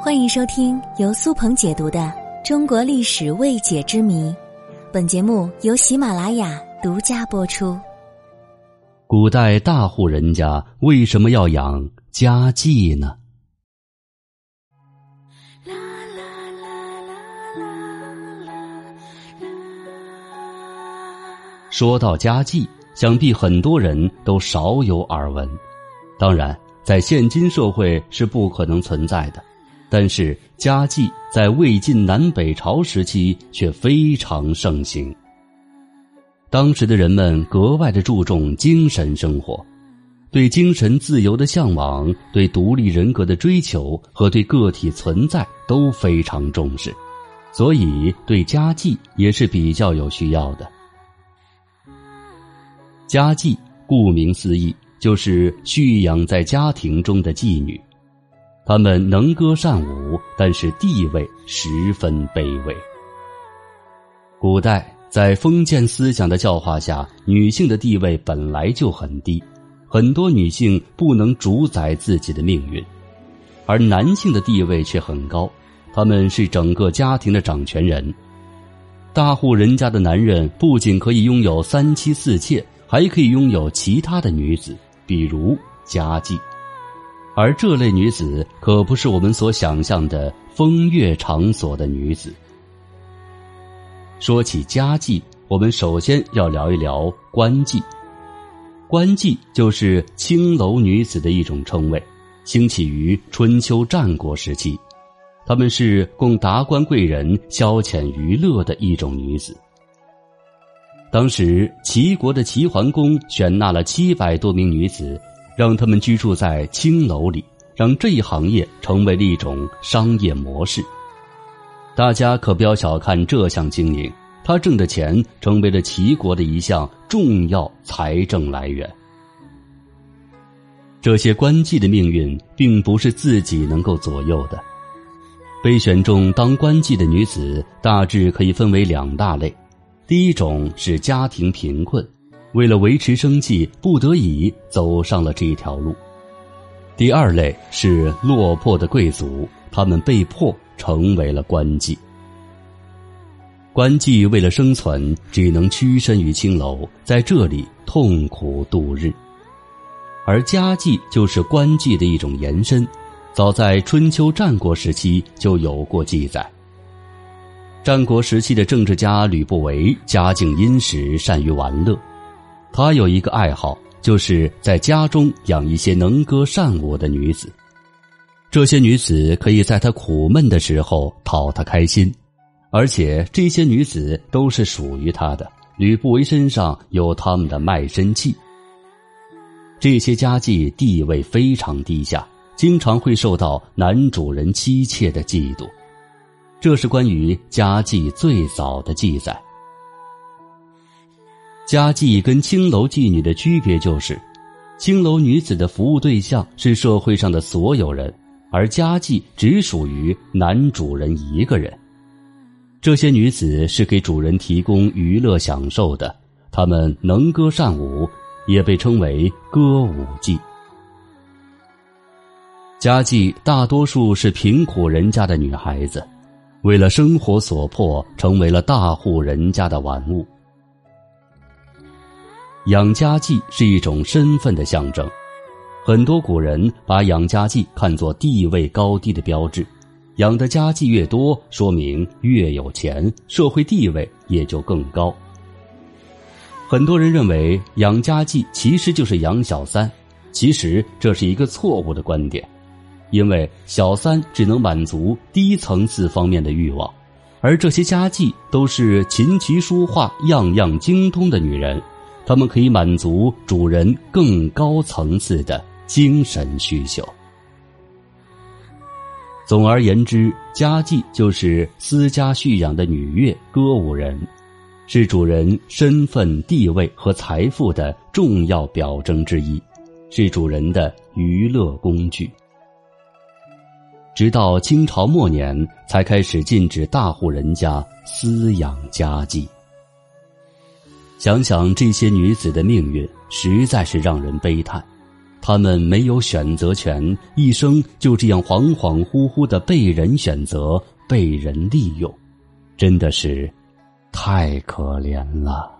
欢迎收听由苏鹏解读的《中国历史未解之谜》，本节目由喜马拉雅独家播出。古代大户人家为什么要养家妓呢？说到家妓，想必很多人都少有耳闻。当然，在现今社会是不可能存在的。但是家妓在魏晋南北朝时期却非常盛行。当时的人们格外的注重精神生活，对精神自由的向往、对独立人格的追求和对个体存在都非常重视，所以对家妓也是比较有需要的。家妓顾名思义，就是蓄养在家庭中的妓女。他们能歌善舞，但是地位十分卑微。古代在封建思想的教化下，女性的地位本来就很低，很多女性不能主宰自己的命运，而男性的地位却很高，他们是整个家庭的掌权人。大户人家的男人不仅可以拥有三妻四妾，还可以拥有其他的女子，比如家妓。而这类女子可不是我们所想象的风月场所的女子。说起家妓，我们首先要聊一聊官妓。官妓就是青楼女子的一种称谓，兴起于春秋战国时期。她们是供达官贵人消遣娱乐的一种女子。当时齐国的齐桓公选纳了七百多名女子。让他们居住在青楼里，让这一行业成为了一种商业模式。大家可不要小看这项经营，他挣的钱成为了齐国的一项重要财政来源。这些官妓的命运并不是自己能够左右的。被选中当官妓的女子大致可以分为两大类，第一种是家庭贫困。为了维持生计，不得已走上了这一条路。第二类是落魄的贵族，他们被迫成为了官妓。官妓为了生存，只能屈身于青楼，在这里痛苦度日。而家妓就是官妓的一种延伸，早在春秋战国时期就有过记载。战国时期的政治家吕不韦家境殷实，善于玩乐。他有一个爱好，就是在家中养一些能歌善舞的女子。这些女子可以在他苦闷的时候讨他开心，而且这些女子都是属于他的。吕不韦身上有他们的卖身契。这些家妓地位非常低下，经常会受到男主人妻妾的嫉妒。这是关于家妓最早的记载。家妓跟青楼妓女的区别就是，青楼女子的服务对象是社会上的所有人，而家妓只属于男主人一个人。这些女子是给主人提供娱乐享受的，她们能歌善舞，也被称为歌舞伎。家妓大多数是贫苦人家的女孩子，为了生活所迫，成为了大户人家的玩物。养家妓是一种身份的象征，很多古人把养家妓看作地位高低的标志，养的家妓越多，说明越有钱，社会地位也就更高。很多人认为养家妓其实就是养小三，其实这是一个错误的观点，因为小三只能满足低层次方面的欲望，而这些家妓都是琴棋书画样样精通的女人。他们可以满足主人更高层次的精神需求。总而言之，家妓就是私家蓄养的女乐歌舞人，是主人身份地位和财富的重要表征之一，是主人的娱乐工具。直到清朝末年，才开始禁止大户人家私养家妓。想想这些女子的命运，实在是让人悲叹。她们没有选择权，一生就这样恍恍惚惚的被人选择、被人利用，真的是太可怜了。